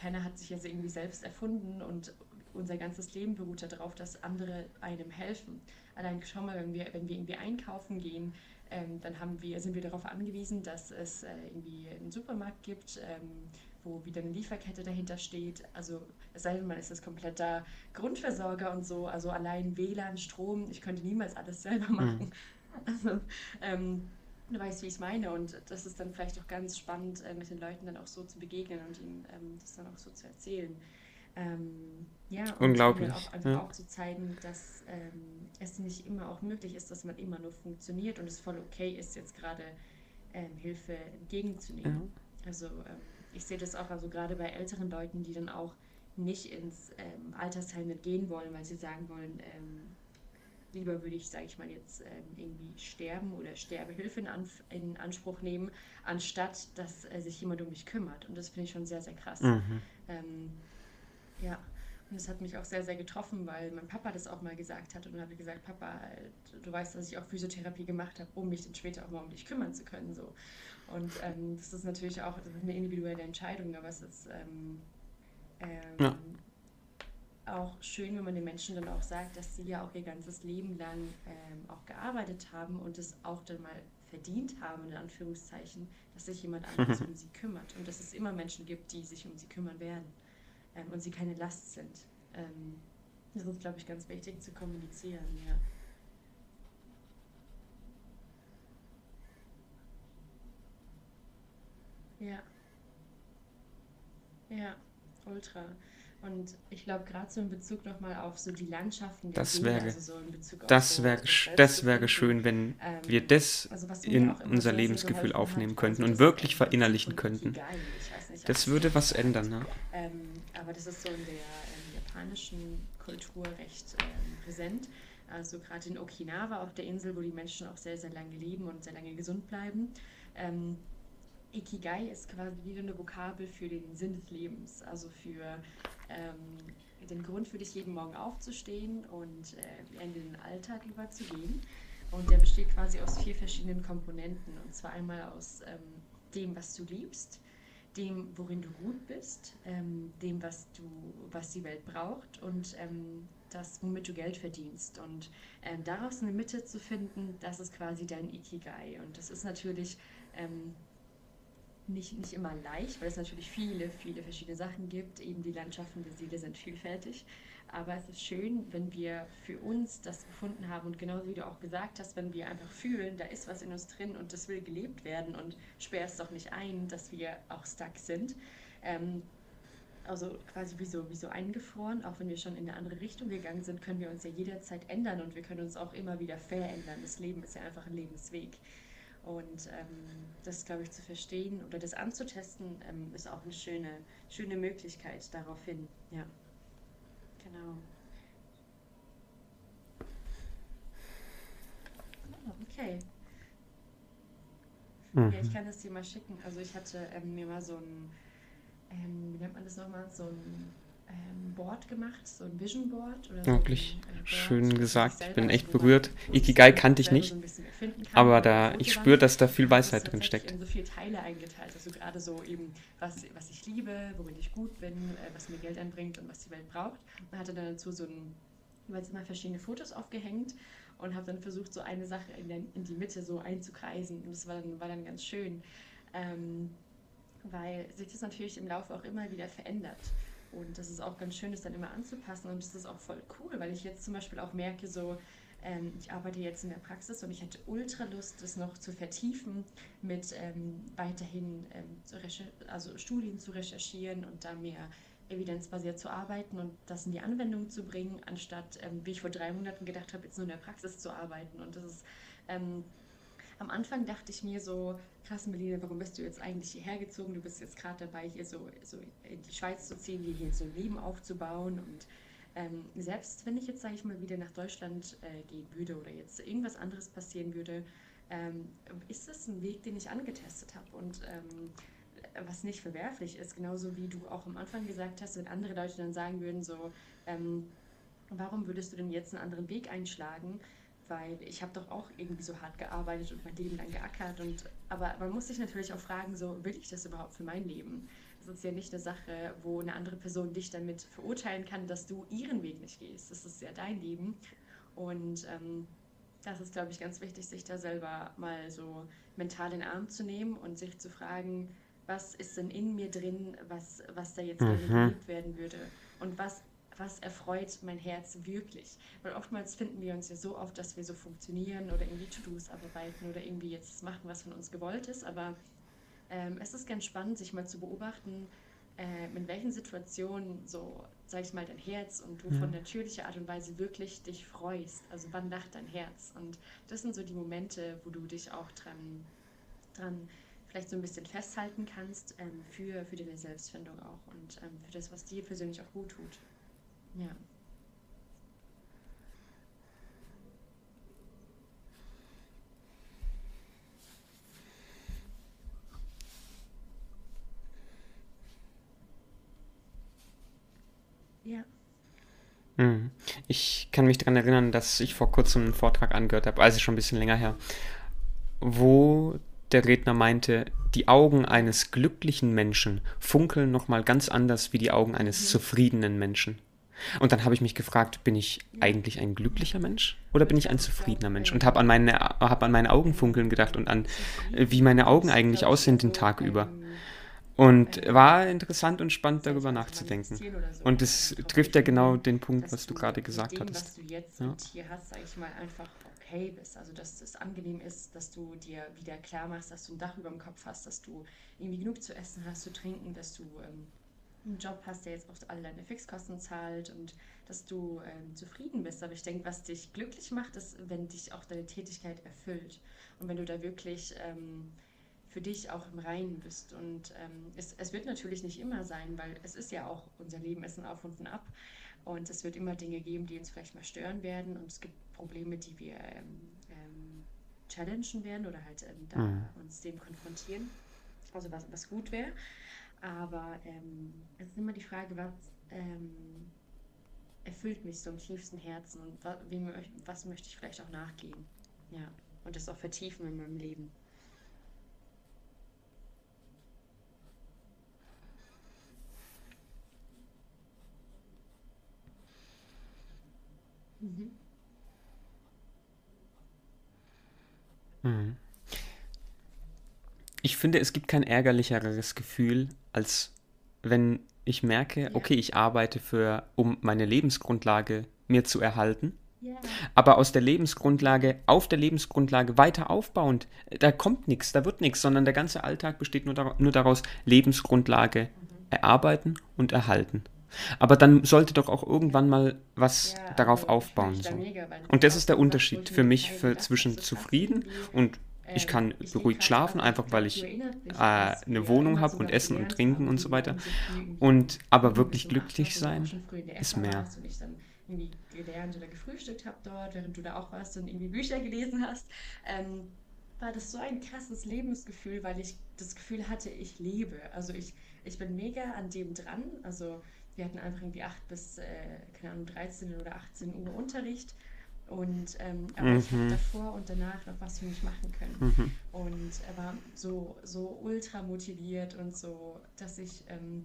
Keiner hat sich jetzt irgendwie selbst erfunden und unser ganzes Leben beruht darauf, dass andere einem helfen. Allein schau mal, wenn wir, wenn wir irgendwie einkaufen gehen, ähm, dann haben wir, sind wir darauf angewiesen, dass es äh, irgendwie einen Supermarkt gibt, ähm, wo wieder eine Lieferkette dahinter steht. Also es sei denn, man ist das kompletter Grundversorger und so, also allein WLAN, Strom, ich könnte niemals alles selber mhm. machen. Mhm. Also ähm, du weißt, wie ich es meine und das ist dann vielleicht auch ganz spannend, äh, mit den Leuten dann auch so zu begegnen und ihnen ähm, das dann auch so zu erzählen. Ähm, ja, und Unglaublich. Auch, einfach ja. auch zu zeigen, dass ähm, es nicht immer auch möglich ist, dass man immer nur funktioniert und es voll okay ist, jetzt gerade ähm, Hilfe entgegenzunehmen. Ja. Also ähm, ich sehe das auch also gerade bei älteren Leuten, die dann auch nicht ins ähm, Altersheim mitgehen wollen, weil sie sagen wollen, ähm, lieber würde ich, sage ich mal jetzt, irgendwie sterben oder Sterbehilfe in, Anf in Anspruch nehmen, anstatt dass äh, sich jemand um mich kümmert. Und das finde ich schon sehr, sehr krass. Mhm. Ja, und das hat mich auch sehr, sehr getroffen, weil mein Papa das auch mal gesagt hat und habe gesagt, Papa, du weißt, dass ich auch Physiotherapie gemacht habe, um mich dann später auch mal um dich kümmern zu können. So. Und ähm, das ist natürlich auch eine individuelle Entscheidung, aber es ist ähm, ähm, ja. auch schön, wenn man den Menschen dann auch sagt, dass sie ja auch ihr ganzes Leben lang ähm, auch gearbeitet haben und es auch dann mal verdient haben, in Anführungszeichen, dass sich jemand anderes um sie kümmert und dass es immer Menschen gibt, die sich um sie kümmern werden ähm, und sie keine Last sind. Das ist, glaube ich, ganz wichtig zu kommunizieren, ja. Ja. Ja, ultra. Und ich glaube, gerade so in Bezug nochmal auf so die Landschaften das wäre, also so das so wäre, das wäre schön, wenn ähm, wir das also in unser Lebensgefühl aufnehmen könnten und wirklich verinnerlichen könnten. Nicht, das würde was ändern, ne? Ähm, aber das ist so in der ähm, japanischen Kultur recht ähm, präsent. Also gerade in Okinawa, auf der Insel, wo die Menschen auch sehr, sehr lange leben und sehr lange gesund bleiben. Ähm, Ikigai ist quasi wieder eine Vokabel für den Sinn des Lebens, also für ähm, den Grund für dich jeden Morgen aufzustehen und äh, in den Alltag überzugehen. Und der besteht quasi aus vier verschiedenen Komponenten. Und zwar einmal aus ähm, dem, was du liebst, dem, worin du gut bist, ähm, dem, was du, was die Welt braucht und ähm, das, womit du Geld verdienst. Und ähm, daraus eine Mitte zu finden, das ist quasi dein Ikigai. Und das ist natürlich ähm, nicht, nicht immer leicht, weil es natürlich viele, viele verschiedene Sachen gibt. Eben die Landschaften der Seele sind vielfältig. Aber es ist schön, wenn wir für uns das gefunden haben und genauso wie du auch gesagt hast, wenn wir einfach fühlen, da ist was in uns drin und das will gelebt werden und sperr es doch nicht ein, dass wir auch stuck sind. Ähm, also quasi wie so, wie so eingefroren, auch wenn wir schon in eine andere Richtung gegangen sind, können wir uns ja jederzeit ändern und wir können uns auch immer wieder verändern. Das Leben ist ja einfach ein Lebensweg. Und ähm, das, glaube ich, zu verstehen oder das anzutesten, ähm, ist auch eine schöne, schöne Möglichkeit daraufhin. Ja, genau. Okay. Mhm. Ja, ich kann das dir mal schicken. Also ich hatte ähm, mir mal so ein, ähm, wie nennt man das nochmal, so ein ähm, Board gemacht, so ein Vision Board. Oder Wirklich so ein, schön gesagt. Ich bin echt berührt. Ikigai kannte ich nicht, aber da ich spüre, dass da viel Weisheit drin steckt. in so viele Teile eingeteilt. Also gerade so eben, was, was ich liebe, worin ich gut bin, äh, was mir Geld einbringt und was die Welt braucht. Man hatte dann dazu so ein, jeweils immer verschiedene Fotos aufgehängt und habe dann versucht, so eine Sache in, der, in die Mitte so einzukreisen. Und das war dann, war dann ganz schön. Ähm, weil sich das natürlich im Laufe auch immer wieder verändert. Und das ist auch ganz schön, das dann immer anzupassen. Und das ist auch voll cool, weil ich jetzt zum Beispiel auch merke, so, ähm, ich arbeite jetzt in der Praxis und ich hätte ultra Lust, das noch zu vertiefen, mit ähm, weiterhin ähm, also Studien zu recherchieren und da mehr evidenzbasiert zu arbeiten und das in die Anwendung zu bringen, anstatt, ähm, wie ich vor drei Monaten gedacht habe, jetzt nur in der Praxis zu arbeiten. Und das ist ähm, am Anfang dachte ich mir so, krass, Melina, warum bist du jetzt eigentlich hierher gezogen? Du bist jetzt gerade dabei, hier so, so in die Schweiz zu ziehen, hier, hier so ein Leben aufzubauen. Und ähm, selbst wenn ich jetzt, sage ich mal, wieder nach Deutschland äh, gehen würde oder jetzt irgendwas anderes passieren würde, ähm, ist das ein Weg, den ich angetestet habe und ähm, was nicht verwerflich ist. Genauso wie du auch am Anfang gesagt hast, wenn andere Leute dann sagen würden, so, ähm, warum würdest du denn jetzt einen anderen Weg einschlagen? Weil ich habe doch auch irgendwie so hart gearbeitet und mein Leben lang geackert. Und, aber man muss sich natürlich auch fragen, so will ich das überhaupt für mein Leben? Das ist ja nicht eine Sache, wo eine andere Person dich damit verurteilen kann, dass du ihren Weg nicht gehst. Das ist ja dein Leben. Und ähm, das ist, glaube ich, ganz wichtig, sich da selber mal so mental in den Arm zu nehmen und sich zu fragen, was ist denn in mir drin, was, was da jetzt mhm. gelebt werden würde und was was erfreut mein Herz wirklich? Weil oftmals finden wir uns ja so oft, dass wir so funktionieren oder irgendwie To-Dos abarbeiten oder irgendwie jetzt machen, was von uns gewollt ist. Aber ähm, es ist ganz spannend, sich mal zu beobachten, äh, in welchen Situationen so, sag ich mal, dein Herz und du mhm. von natürlicher Art und Weise wirklich dich freust. Also wann lacht dein Herz? Und das sind so die Momente, wo du dich auch dran, dran vielleicht so ein bisschen festhalten kannst ähm, für, für deine Selbstfindung auch und ähm, für das, was dir persönlich auch gut tut. Ja. Ja. Hm. Ich kann mich daran erinnern, dass ich vor kurzem einen Vortrag angehört habe, also schon ein bisschen länger her, wo der Redner meinte, die Augen eines glücklichen Menschen funkeln nochmal ganz anders wie die Augen eines mhm. zufriedenen Menschen. Und dann habe ich mich gefragt, bin ich eigentlich ein glücklicher Mensch oder bin ich ein zufriedener Mensch? Und habe an, meine, hab an meine Augenfunkeln gedacht und an, wie meine Augen eigentlich aussehen den Tag über. Und war interessant und spannend darüber nachzudenken. Und es trifft ja genau den Punkt, was du gerade gesagt hattest. Was du jetzt ja. hier hast, sag ich mal, einfach okay bist. Also, dass es angenehm ist, dass du dir wieder klar machst, dass du ein Dach über dem Kopf hast, dass du irgendwie genug zu essen hast, zu trinken, dass du ähm, einen Job hast, der jetzt auch alle deine Fixkosten zahlt und dass du ähm, zufrieden bist. Aber ich denke, was dich glücklich macht, ist, wenn dich auch deine Tätigkeit erfüllt und wenn du da wirklich ähm, für dich auch im Reinen bist. Und ähm, es, es wird natürlich nicht immer sein, weil es ist ja auch, unser Leben ist ein Auf und ein Ab. Und es wird immer Dinge geben, die uns vielleicht mal stören werden. Und es gibt Probleme, die wir ähm, ähm, challengen werden oder halt ähm, da mhm. uns dem konfrontieren. also was, was gut wäre. Aber ähm, es ist immer die Frage, was ähm, erfüllt mich so im tiefsten Herzen und was, wie, was möchte ich vielleicht auch nachgehen. Ja, und das auch vertiefen in meinem Leben. Mhm. Mhm. Ich finde, es gibt kein ärgerlicheres Gefühl, als wenn ich merke, Ja, okay, ich arbeite für, um meine Lebensgrundlage mir zu erhalten, ja, aber aus der Lebensgrundlage, auf der Lebensgrundlage weiter aufbauend, da kommt nichts, da wird nichts, sondern der ganze Alltag besteht nur, dar nur daraus, Lebensgrundlage erarbeiten und erhalten. Aber dann sollte doch auch irgendwann mal was ja, darauf also aufbauen, so. mega, Und das ist der Unterschied für mich für zwischen zufrieden und ich Ähm, kann beruhigt schlafen, einfach weil ich äh, eine Wohnung habe und Essen und Trinken und so weiter. Und aber wirklich glücklich sein ist mehr. irgendwie gelernt oder gefrühstückt habe dort, während du da auch warst und irgendwie Bücher gelesen hast, ähm, war das so ein krasses Lebensgefühl, weil ich das Gefühl hatte, ich lebe. Also ich, ich bin mega an dem dran. Also wir hatten einfach irgendwie 8 bis, äh, keine Ahnung, 13 oder 18 Uhr Unterricht. Und ähm, aber ich habe Mhm, davor und danach noch was für mich machen können. mhm, Und er war so, so ultra motiviert und so, dass ich ähm,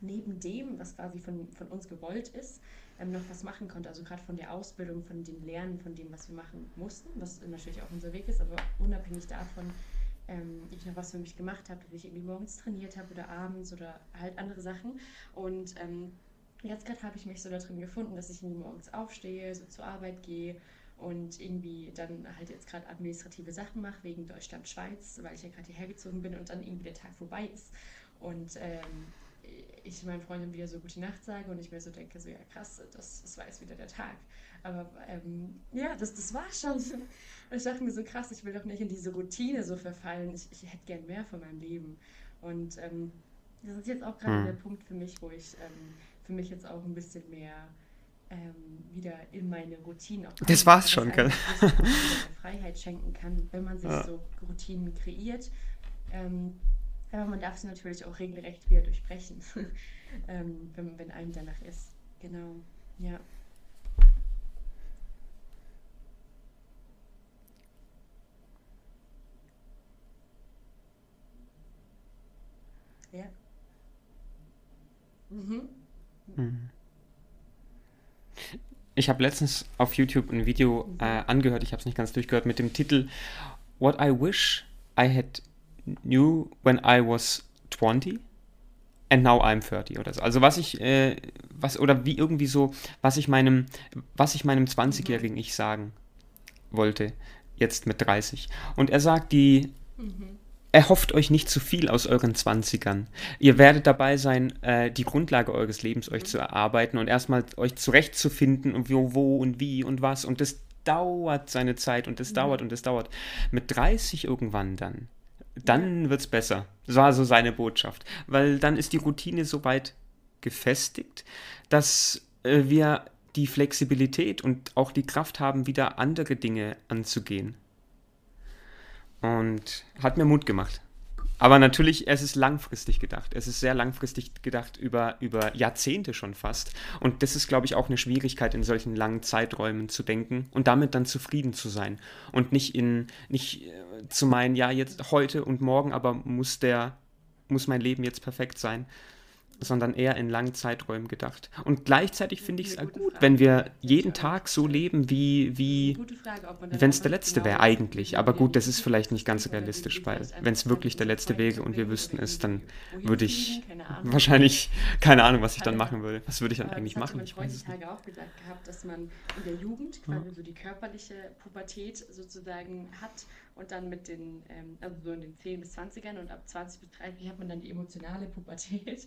neben dem, was quasi von, von uns gewollt ist, ähm, noch was machen konnte. Also gerade von der Ausbildung, von dem Lernen, von dem, was wir machen mussten, was natürlich auch unser Weg ist, aber unabhängig davon, ähm, ich noch was für mich gemacht habe, dass ich irgendwie morgens trainiert habe oder abends oder halt andere Sachen. Und ähm, jetzt gerade habe ich mich so da drin gefunden, dass ich morgens aufstehe, so zur Arbeit gehe und irgendwie dann halt jetzt gerade administrative Sachen mache wegen Deutschland, Schweiz, weil ich ja gerade hierher gezogen bin und dann irgendwie der Tag vorbei ist. Und ähm, ich meinen Freunden wieder so gute Nacht sage und ich mir so denke, so ja krass, das, das war jetzt wieder der Tag. Aber ähm, ja, das, das war schon. Und ich dachte mir so krass, ich will doch nicht in diese Routine so verfallen. Ich, ich hätte gern mehr von meinem Leben. Und ähm, das ist jetzt auch gerade der mhm. Punkt für mich, wo ich ähm, für mich jetzt auch ein bisschen mehr ähm, wieder in meine Routinen auch Das war's schon, gell? Freiheit schenken kann, wenn man sich Ja. so Routinen kreiert. Ähm, aber man darf sie natürlich auch regelrecht wieder durchbrechen, ähm, wenn, wenn einem danach ist. Genau, ja. Ja. Mhm. Mhm. Ich habe letztens auf YouTube ein Video äh, angehört, ich habe es nicht ganz durchgehört, mit dem Titel What I Wish I Had Knew When I Was 20 and Now I'm 30 oder so. Also was ich, äh, was, oder wie irgendwie so, was ich meinem, was ich meinem Mhm. 20-jährigen Ich sagen wollte, jetzt mit 30. Und er sagt, die, Mhm. Erhofft euch nicht zu viel aus euren Zwanzigern. Ihr werdet dabei sein, äh, die Grundlage eures Lebens euch zu erarbeiten und erstmal euch zurechtzufinden und wo, wo und wie und was. Und das dauert seine Zeit und das dauert Mhm. und das dauert. Mit 30 irgendwann dann, dann wird's besser. Das war so seine Botschaft. Weil dann ist die Routine so weit gefestigt, dass äh, wir die Flexibilität und auch die Kraft haben, wieder andere Dinge anzugehen. Und hat mir Mut gemacht. Aber natürlich, es ist langfristig gedacht. Es ist sehr langfristig gedacht, über, über Jahrzehnte schon fast. Und das ist, glaube ich, auch eine Schwierigkeit, in solchen langen Zeiträumen zu denken und damit dann zufrieden zu sein. Und nicht in, nicht äh, zu meinen, ja, jetzt heute und morgen, aber muss der, muss mein Leben jetzt perfekt sein, sondern eher in langen Zeiträumen gedacht. Und gleichzeitig finde ich es gut, wenn wir jeden Tag so leben, wie, wie, wenn es der letzte wäre, genau eigentlich. wie Aber gut, das ist vielleicht nicht ganz realistisch, weil vielleicht wenn es wirklich der letzte wäre und wir wüssten es, dann würde ich wahrscheinlich, keine Ahnung, was ich dann das, machen würde. Was würde ich dann aber eigentlich machen? Ich weiß es nicht. Auch gesagt gehabt, dass man in der Jugend Ja. quasi so die körperliche Pubertät sozusagen hat und dann mit den, ähm, also so in den 10 bis 20ern und ab 20 bis 30 hat man dann die emotionale Pubertät.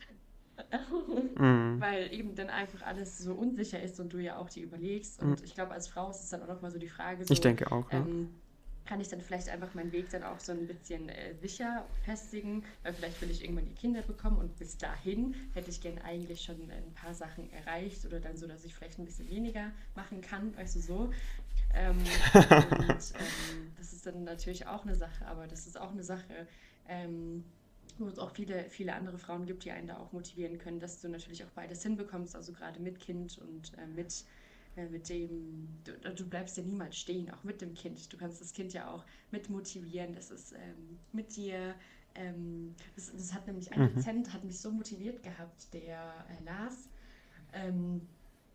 Mhm. Weil eben dann einfach alles so unsicher ist und du ja auch die überlegst. Mhm. Und ich glaube, als Frau ist es dann auch nochmal so die Frage, Ich so, denke auch, ja. ähm, kann ich dann vielleicht einfach meinen Weg dann auch so ein bisschen äh, sicher festigen, weil vielleicht will ich irgendwann die Kinder bekommen und bis dahin hätte ich gern eigentlich schon ein paar Sachen erreicht oder dann so, dass ich vielleicht ein bisschen weniger machen kann, weißt du so. Ähm, und ähm, das ist dann natürlich auch eine Sache, aber das ist auch eine Sache, ähm, wo es auch viele, viele andere Frauen gibt, die einen da auch motivieren können, dass du natürlich auch beides hinbekommst, also gerade mit Kind und äh, mit, äh, mit dem, du, du, bleibst ja niemals stehen, auch mit dem Kind. Du kannst das Kind ja auch mit motivieren, dass es ähm, mit dir, ähm, das, das, hat nämlich ein mhm. Dozent, hat mich so motiviert gehabt, der äh, Lars, ähm,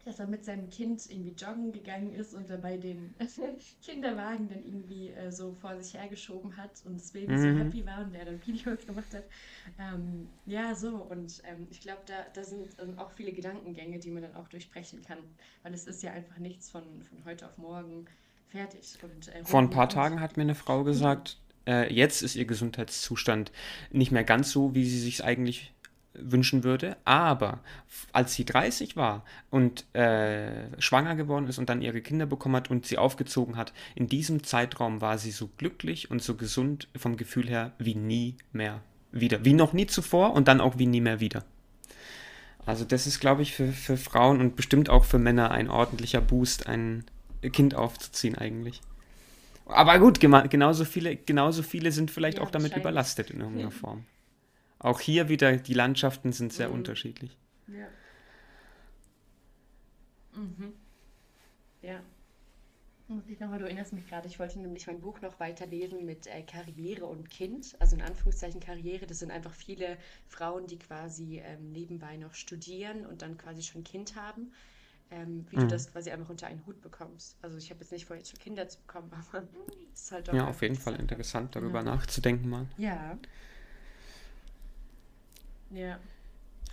dass er mit seinem Kind irgendwie joggen gegangen ist und dabei den Kinderwagen dann irgendwie äh, so vor sich hergeschoben hat und das Baby mhm. so happy war und der dann Videos gemacht hat. Ähm, ja, so und ähm, ich glaube, da, da sind ähm, auch viele Gedankengänge, die man dann auch durchbrechen kann, weil es ist ja einfach nichts von, von heute auf morgen fertig. Und, äh, Vor ein paar Tagen hat mir eine Frau gesagt, äh, jetzt ist ihr Gesundheitszustand nicht mehr ganz so, wie sie sich eigentlich wünschen würde. Aber als sie 30 war und äh, schwanger geworden ist und dann ihre Kinder bekommen hat und sie aufgezogen hat, in diesem Zeitraum war sie so glücklich und so gesund vom Gefühl her wie nie mehr wieder. Wie noch nie zuvor und dann auch wie nie mehr wieder. Also das ist, glaube ich, für, für Frauen und bestimmt auch für Männer ein ordentlicher Boost, ein Kind aufzuziehen eigentlich. Aber gut, genauso viele, genauso viele sind vielleicht ja, auch damit überlastet in irgendeiner Form. Auch hier wieder, die Landschaften sind sehr mhm. unterschiedlich. Ja. Mhm. Ja. Ich nochmal, du erinnerst mich gerade, ich wollte nämlich mein Buch noch weiterlesen mit äh, Karriere und Kind. Also in Anführungszeichen Karriere, das sind einfach viele Frauen, die quasi ähm, nebenbei noch studieren und dann quasi schon Kind haben. Ähm, wie mhm. du das quasi einfach unter einen Hut bekommst. Also ich habe jetzt nicht vor, jetzt schon Kinder zu bekommen, aber es ist halt doch. Ja, auf jeden Fall interessant, darüber ja. nachzudenken mal. Ja. Ja,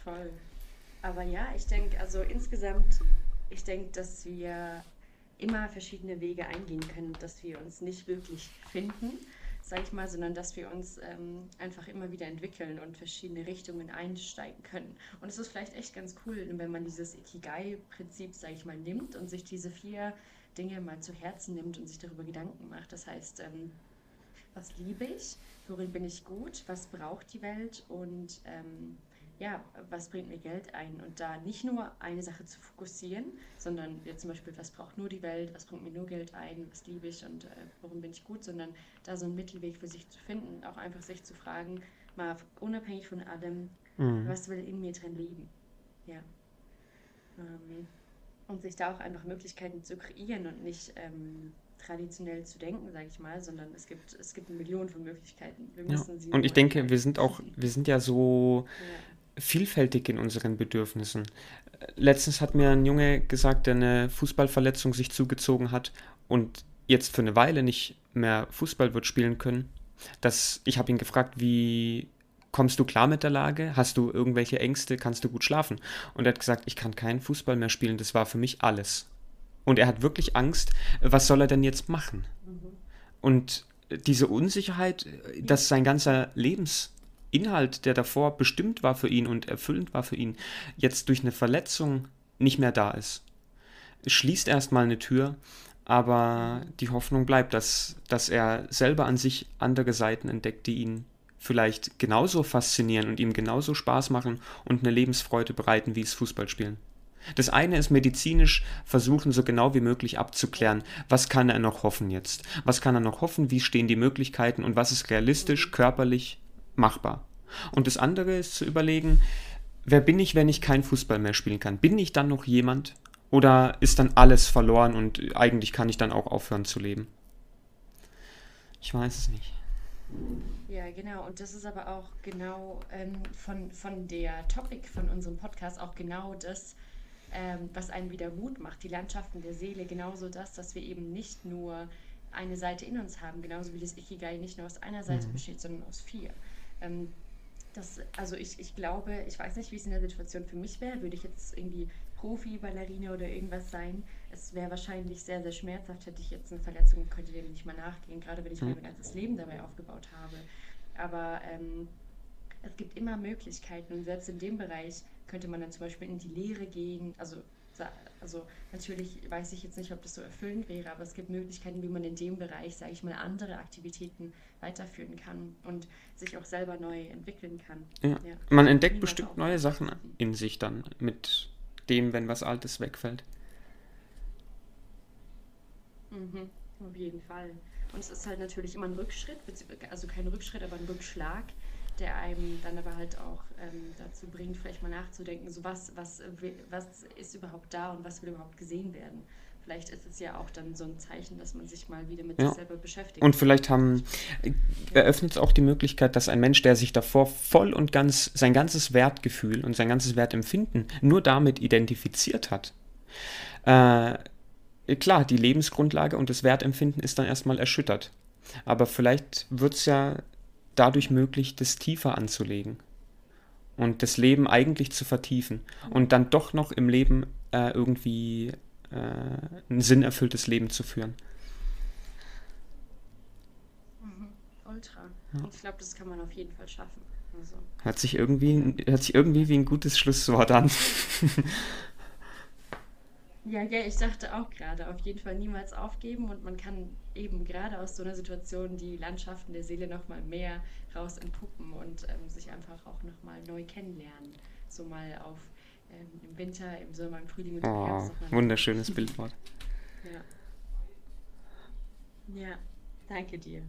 voll. Aber ja, ich denke, also insgesamt, ich denke, dass wir immer verschiedene Wege eingehen können, dass wir uns nicht wirklich finden, sage ich mal, sondern dass wir uns ähm, einfach immer wieder entwickeln und verschiedene Richtungen einsteigen können. Und es ist vielleicht echt ganz cool, wenn man dieses Ikigai-Prinzip, sage ich mal, nimmt und sich diese vier Dinge mal zu Herzen nimmt und sich darüber Gedanken macht. Das heißt, ähm, was liebe ich, worin bin ich gut, was braucht die Welt und ähm, ja, was bringt mir Geld ein? Und da nicht nur eine Sache zu fokussieren, sondern jetzt zum Beispiel, was braucht nur die Welt, was bringt mir nur Geld ein, was liebe ich und äh, worin bin ich gut, sondern da so einen Mittelweg für sich zu finden, auch einfach sich zu fragen, mal unabhängig von allem, mhm. was will in mir drin leben. Ja. Ähm, und sich da auch einfach Möglichkeiten zu kreieren und nicht ähm, traditionell zu denken, sage ich mal, sondern es gibt, es gibt eine Million von Möglichkeiten. ja. Und ich denke, wir sind auch, wir sind ja so ja. vielfältig in unseren Bedürfnissen. Letztens hat mir ein Junge gesagt, der eine Fußballverletzung sich zugezogen hat und jetzt für eine Weile nicht mehr Fußball wird spielen können. Dass ich habe ihn gefragt, wie kommst du klar mit der Lage? Hast du irgendwelche Ängste? Kannst du gut schlafen? Und er hat gesagt, ich kann keinen Fußball mehr spielen. Das war für mich alles. Und er hat wirklich Angst, was soll er denn jetzt machen? Mhm. Und diese Unsicherheit, dass sein ganzer Lebensinhalt, der davor bestimmt war für ihn und erfüllend war für ihn, jetzt durch eine Verletzung nicht mehr da ist. Schließt erstmal eine Tür, aber die Hoffnung bleibt, dass, dass er selber an sich andere Seiten entdeckt, die ihn vielleicht genauso faszinieren und ihm genauso Spaß machen und eine Lebensfreude bereiten wie das Fußballspielen. Das eine ist medizinisch versuchen, so genau wie möglich abzuklären, was kann er noch hoffen jetzt? Was kann er noch hoffen? Wie stehen die Möglichkeiten und was ist realistisch, körperlich machbar? Und das andere ist zu überlegen, wer bin ich, wenn ich kein Fußball mehr spielen kann? Bin ich dann noch jemand? Oder ist dann alles verloren und eigentlich kann ich dann auch aufhören zu leben? Ich weiß es nicht. Ja, genau. Und das ist aber auch genau ähm, von, von der Topic von unserem Podcast auch genau das, ähm, was einen wieder Mut macht, die Landschaften der Seele, genauso das, dass wir eben nicht nur eine Seite in uns haben, genauso wie das Ikigai nicht nur aus einer Seite mhm. besteht, sondern aus vier. Ähm, das, also ich, ich glaube, ich weiß nicht, wie es in der Situation für mich wäre, würde ich jetzt irgendwie Profi-Ballerina oder irgendwas sein. Es wäre wahrscheinlich sehr, sehr schmerzhaft, hätte ich jetzt eine Verletzung und könnte dem nicht mal nachgehen, gerade wenn ich mhm. mein ganzes Leben dabei aufgebaut habe. Aber ähm, es gibt immer Möglichkeiten und selbst in dem Bereich könnte man dann zum Beispiel in die Lehre gehen. Also, also natürlich weiß ich jetzt nicht, ob das so erfüllend wäre, aber es gibt Möglichkeiten, wie man in dem Bereich, sage ich mal, andere Aktivitäten weiterführen kann und sich auch selber neu entwickeln kann. Ja. ja. Man entdeckt bestimmt neue Sachen in sich dann mit dem, wenn was Altes wegfällt. Mhm, auf jeden Fall. Und es ist halt natürlich immer ein Rückschritt, also kein Rückschritt, aber ein Rückschlag, der einem dann aber halt auch ähm, dazu bringt, vielleicht mal nachzudenken, so was, was, was ist überhaupt da und was will überhaupt gesehen werden. Vielleicht ist es ja auch dann so ein Zeichen, dass man sich mal wieder mit Ja. sich selber beschäftigt. Und vielleicht haben, eröffnet es auch die Möglichkeit, dass ein Mensch, der sich davor voll und ganz sein ganzes Wertgefühl und sein ganzes Wertempfinden nur damit identifiziert hat, äh, klar, die Lebensgrundlage und das Wertempfinden ist dann erstmal erschüttert. Aber vielleicht wird es ja dadurch möglich, das tiefer anzulegen und das Leben eigentlich zu vertiefen und dann doch noch im Leben äh, irgendwie äh, ein sinnerfülltes Leben zu führen. Mhm. Ultra. Und ich glaube, das kann man auf jeden Fall schaffen. Also, Hört sich irgendwie, hört sich irgendwie wie ein gutes Schlusswort an. ja, ja, ich dachte auch gerade, auf jeden Fall niemals aufgeben und man kann eben gerade aus so einer Situation die Landschaften der Seele nochmal mehr raus entpuppen und ähm, sich einfach auch nochmal neu kennenlernen. So mal auf ähm, im Winter, im Sommer, im Frühling und im Oh, Herbst wunderschönes Bildwort. Ja. Ja, danke dir.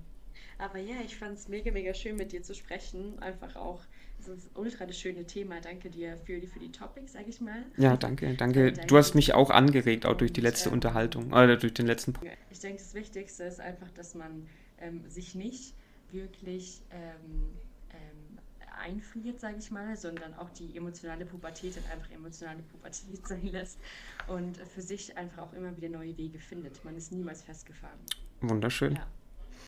Aber ja, ich fand es mega, mega schön mit dir zu sprechen. Einfach auch, ist ultra das schöne Thema. Danke dir für die, für die Topics, sag ich mal. Ja, danke, danke. Äh, Du hast mich auch angeregt, auch durch und die letzte ähm, Unterhaltung, oder durch den letzten. Po- ich denke, das Wichtigste ist einfach, dass man ähm, sich nicht wirklich ähm, ähm, einfriert, sage ich mal, sondern auch die emotionale Pubertät dann einfach emotionale Pubertät sein lässt und für sich einfach auch immer wieder neue Wege findet. Man ist niemals festgefahren. Wunderschön. Ja.